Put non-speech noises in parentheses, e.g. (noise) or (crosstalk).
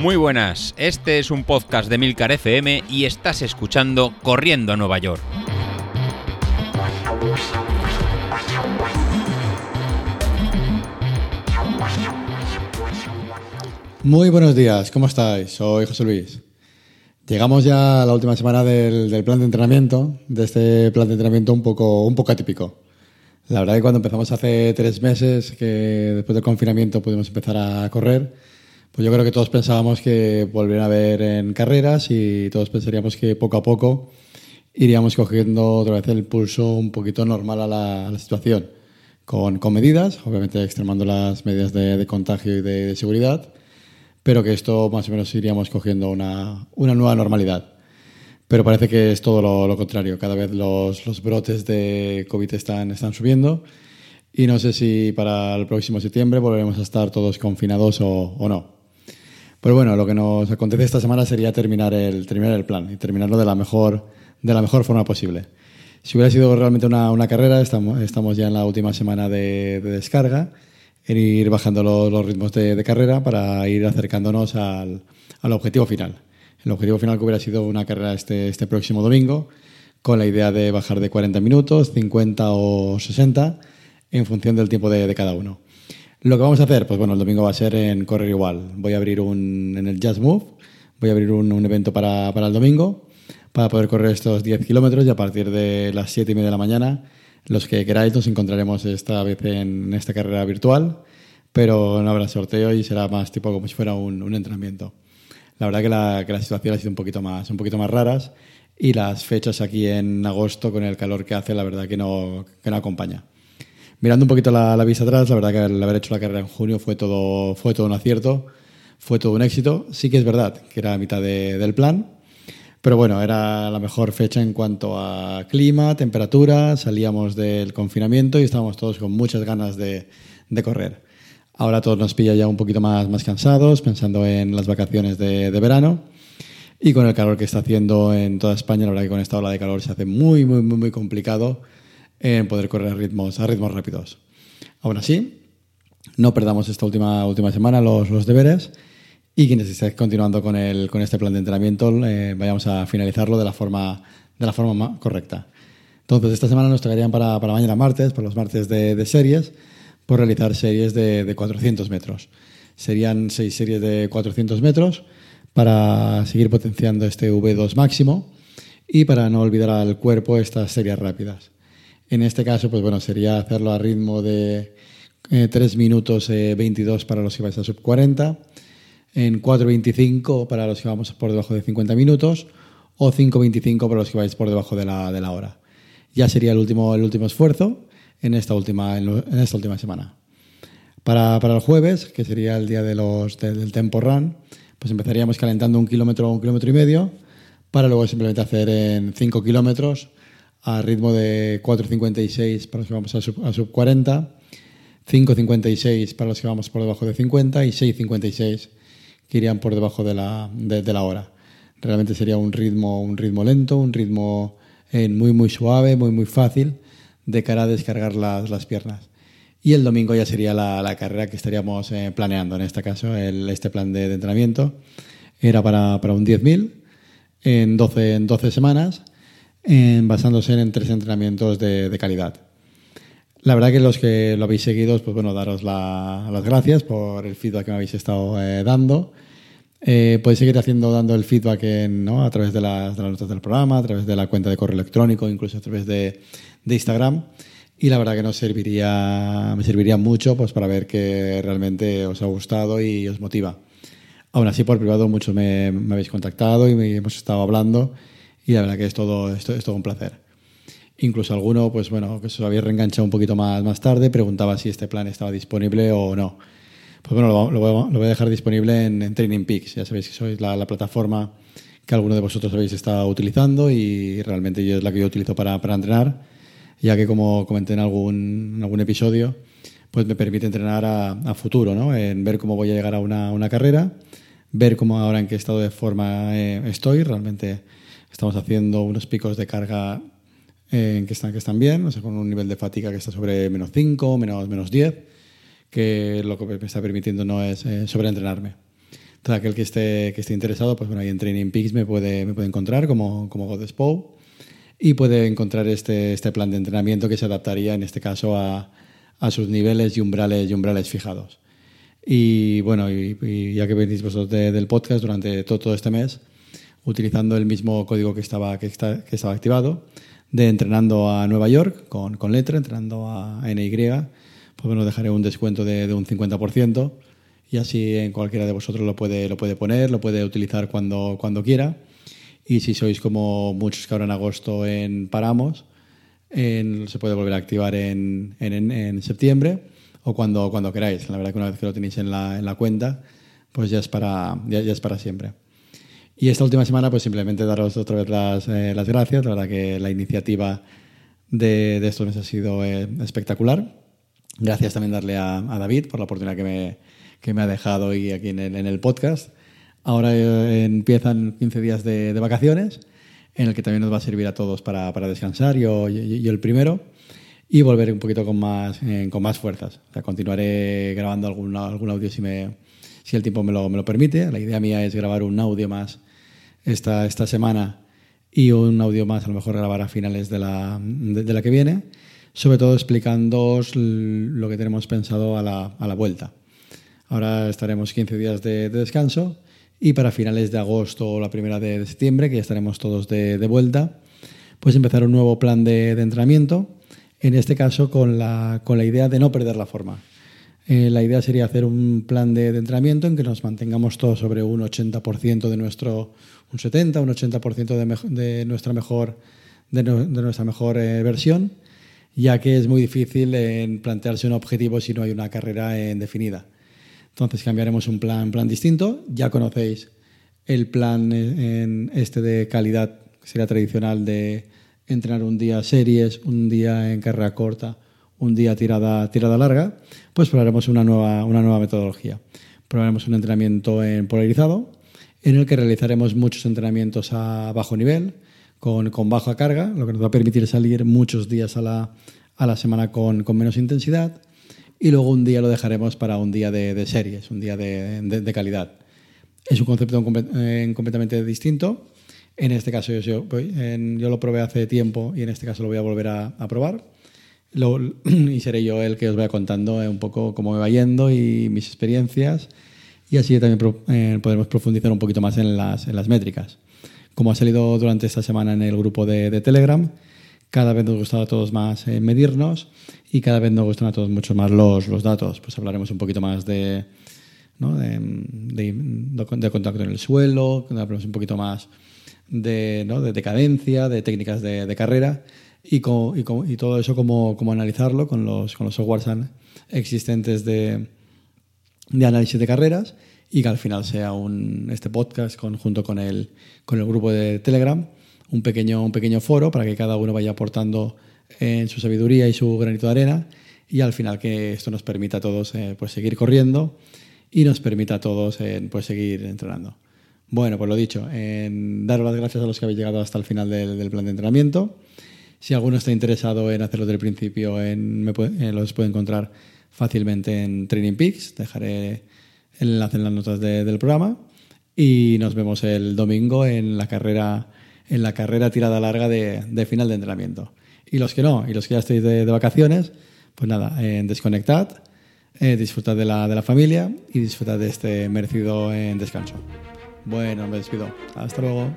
Muy buenas, este es un podcast de Milcar FM y estás escuchando Corriendo a Nueva York. Muy buenos días, ¿cómo estáis? Soy José Luis. Llegamos ya a la última semana del, plan de entrenamiento, de este plan de entrenamiento un poco, un poco atípico. La verdad que cuando empezamos hace tres meses, que después del confinamiento pudimos empezar a correr, pues yo creo que todos pensábamos que volvieran a ver en carreras y todos pensaríamos que poco a poco iríamos cogiendo otra vez el pulso un poquito normal a la, situación, con, con, medidas, obviamente extremando las medidas de, contagio y de, seguridad, pero que esto más o menos iríamos cogiendo una, una nueva normalidad. Pero parece que es todo lo, lo contrario. Cada vez los, los, brotes de COVID están, están subiendo y no sé si para el próximo septiembre volveremos a estar todos confinados o, o no. Pero bueno, lo que nos acontece esta semana sería terminar el, terminar el plan y terminarlo de la mejor, de la mejor forma posible. Si hubiera sido realmente una, una carrera, estamos, estamos, ya en la última semana de, de descarga, en ir bajando los, los ritmos de, de, carrera para ir acercándonos al, al objetivo final el objetivo final que hubiera sido una carrera este, este próximo domingo, con la idea de bajar de 40 minutos, 50 o 60, en función del tiempo de, de, cada uno. Lo que vamos a hacer, pues bueno, el domingo va a ser en correr igual. Voy a abrir un, en el Jazz Move, voy a abrir un, un evento para, para, el domingo, para poder correr estos 10 kilómetros y a partir de las 7 y media de la mañana, los que queráis nos encontraremos esta vez en esta carrera virtual, pero no habrá sorteo y será más tipo como si fuera un, un entrenamiento la verdad que la, que la situación ha sido un poquito, más, un poquito más raras y las fechas aquí en agosto con el calor que hace, la verdad que no, que no acompaña. Mirando un poquito la, la vista atrás, la verdad que el haber hecho la carrera en junio fue todo, fue todo un acierto, fue todo un éxito. Sí que es verdad que era a mitad de, del plan, pero bueno, era la mejor fecha en cuanto a clima, temperatura, salíamos del confinamiento y estábamos todos con muchas ganas de, de correr. Ahora todos nos pilla ya un poquito más, más cansados, pensando en las vacaciones de, de, verano. Y con el calor que está haciendo en toda España, la verdad que con esta ola de calor se hace muy, muy, muy, muy complicado en poder correr a ritmos, a ritmos rápidos. Aún así, no perdamos esta última, última semana los, los deberes y quienes estéis continuando con, el, con este plan de entrenamiento, eh, vayamos a finalizarlo de la forma, de la forma correcta. Entonces, esta semana nos tocarían para, para mañana martes, para los martes de, de series, por realizar series de, de 400 metros. Serían seis series de 400 metros para seguir potenciando este V2 máximo y para no olvidar al cuerpo estas series rápidas. En este caso, pues bueno, sería hacerlo a ritmo de eh, 3 minutos eh, 22 para los que vais a sub 40, en 4.25 para los que vamos por debajo de 50 minutos o 5.25 para los que vais por debajo de la, hora. Ya sería el último, el último esfuerzo en esta última, en esta última semana. Para, el jueves, que sería el día de los, de, del Tempo Run, pues empezaríamos calentando un kilómetro o un kilómetro y medio para luego simplemente hacer en 5 kilómetros a ritmo de 4.56 para los que vamos a sub, a sub 40, 5.56 para los que vamos por debajo de 50 y 6.56 que irían por debajo de la, de, la hora. Realmente sería un ritmo, un ritmo lento, un ritmo eh, muy, muy suave, muy, muy fácil de cara a descargar las, las piernas. Y el domingo ya sería la, la carrera que estaríamos eh, planeando, en este caso, el, este plan de, de, entrenamiento. Era para, para un 10.000 en 12, en 12 semanas, basándose en tres entrenamientos de, calidad. La verdad que los que lo habéis seguido, pues bueno, daros la, las gracias por el feedback que me habéis estado eh, dando. Eh, podéis seguir haciendo, dando el feedback a través de las, notas del programa, a través de la cuenta de correo electrónico, incluso a través de, de Instagram. Y la verdad que nos serviría, me serviría mucho pues, para ver que realmente os ha gustado y os motiva. Aún así, por privado, muchos me, me habéis contactado y me, hemos estado hablando. Y la verdad que es todo, es, es todo un placer. Incluso alguno, pues bueno, que se había reenganchado un poquito más, más tarde, preguntaba si este plan estaba disponible o no. Pues bueno, lo, lo, voy, lo voy a dejar disponible en, en Training Peaks. Ya sabéis que sois la, la plataforma que alguno de vosotros habéis estado utilizando y realmente yo es la que yo utilizo para, para entrenar ya que como comenté en algún, en algún episodio, pues me permite entrenar a, a, futuro, ¿no? En ver cómo voy a llegar a una, una carrera, ver cómo ahora en qué estado de forma eh, estoy. Realmente estamos haciendo unos picos de carga eh, que, están, que están bien, o sea, con un nivel de fatiga que está sobre menos 5, menos, menos 10, que lo que me está permitiendo no es eh, sobreentrenarme. todo aquel que esté, que esté interesado, pues bueno, ahí en Training Peaks me puede, me puede encontrar como, como Godespo y puede encontrar este, este plan de entrenamiento que se adaptaría en este caso a, a sus niveles y umbrales, y umbrales fijados. Y bueno, y, ya que venís vosotros del podcast durante todo, todo, este mes, utilizando el mismo código que estaba, que, está, que estaba activado, de entrenando a Nueva York con, con letra, entrenando a NY, pues bueno, dejaré un descuento de, de un 50% y así en cualquiera de vosotros lo puede, lo puede poner, lo puede utilizar cuando, cuando quiera. Y si sois como muchos que ahora en agosto en paramos, en, se puede volver a activar en, en, en, septiembre o cuando, cuando queráis. La verdad que una vez que lo tenéis en la, en la cuenta, pues ya es, para, ya, ya, es para siempre. Y esta última semana, pues simplemente daros otra vez las, eh, las gracias. La verdad que la iniciativa de, de estos meses ha sido eh, espectacular. Gracias también darle a, a, David por la oportunidad que me, que me ha dejado hoy aquí en el, en el podcast. Ahora eh, empiezan 15 días de, de, vacaciones, en el que también nos va a servir a todos para, para descansar, yo, yo, el primero, y volver un poquito con más, con más fuerzas. O sea, continuaré grabando algún, algún audio si, me, si el tiempo me lo, me lo permite. La idea mía es grabar un audio más esta, esta semana y un audio más a lo mejor grabar a finales de la, de, la que viene, sobre todo explicándoos lo que tenemos pensado a la, a la vuelta. Ahora estaremos 15 días de, de, descanso y para finales de agosto o la primera de, de septiembre, que ya estaremos todos de, de, vuelta, pues empezar un nuevo plan de, entrenamiento, en este caso con la, con la idea de no perder la forma. Eh, la idea sería hacer un plan de, entrenamiento en que nos mantengamos todos sobre un 80% de nuestro, un 70, un 80% de, de, nuestra mejor, de, nuestra mejor eh, versión, ya que es muy difícil en plantearse un objetivo si no hay una carrera en definida. Entonces cambiaremos un plan, plan distinto. Ya conocéis el plan en este de calidad, que sería tradicional de entrenar un día series, un día en carrera corta, un día tirada, tirada larga. Pues probaremos una nueva, una nueva metodología. Probaremos un entrenamiento en polarizado, en el que realizaremos muchos entrenamientos a bajo nivel, con, con baja carga, lo que nos va a permitir salir muchos días a la, a la semana con, con menos intensidad y luego un día lo dejaremos para un día de, de series, un día de, de, de, calidad. Es un concepto completamente distinto. En este caso yo, yo, yo, lo probé hace tiempo y en este caso lo voy a volver a, a probar. Lo, (clears throat) y seré yo el que os vaya contando un poco cómo me va yendo y mis experiencias. Y así también pro, eh, podremos profundizar un poquito más en las, en las métricas. Como ha salido durante esta semana en el grupo de, de Telegram, cada vez nos gusta a todos más eh, medirnos y cada vez nos gustan a todos mucho más los, los datos. Pues hablaremos un poquito más de, ¿no? de, contacto en el suelo, hablaremos un poquito más de, ¿no? de decadencia, de técnicas de, carrera y, con, y, con, y, todo eso cómo, cómo analizarlo con los, con los softwares existentes de, de análisis de carreras y que al final sea un, este podcast con, junto con el, con el grupo de Telegram un pequeño, un pequeño foro para que cada uno vaya aportando en su sabiduría y su granito de arena y al final que esto nos permita a todos eh, pues seguir corriendo y nos permita a todos eh, pues seguir entrenando. Bueno, pues lo dicho, en daros las gracias a los que habéis llegado hasta el final del, plan de entrenamiento. Si alguno está interesado en hacerlo desde el principio, en, me puede, eh, los puede encontrar fácilmente en Training Peaks. Dejaré el enlace en las notas de, del programa. Y nos vemos el domingo en la carrera en la carrera tirada larga de, final de entrenamiento. Y los que no, y los que ya estéis de, vacaciones, pues nada, eh, desconectad, eh, disfrutad de la, de la familia y disfrutad de este merecido eh, descanso. Bueno, me despido. Hasta luego.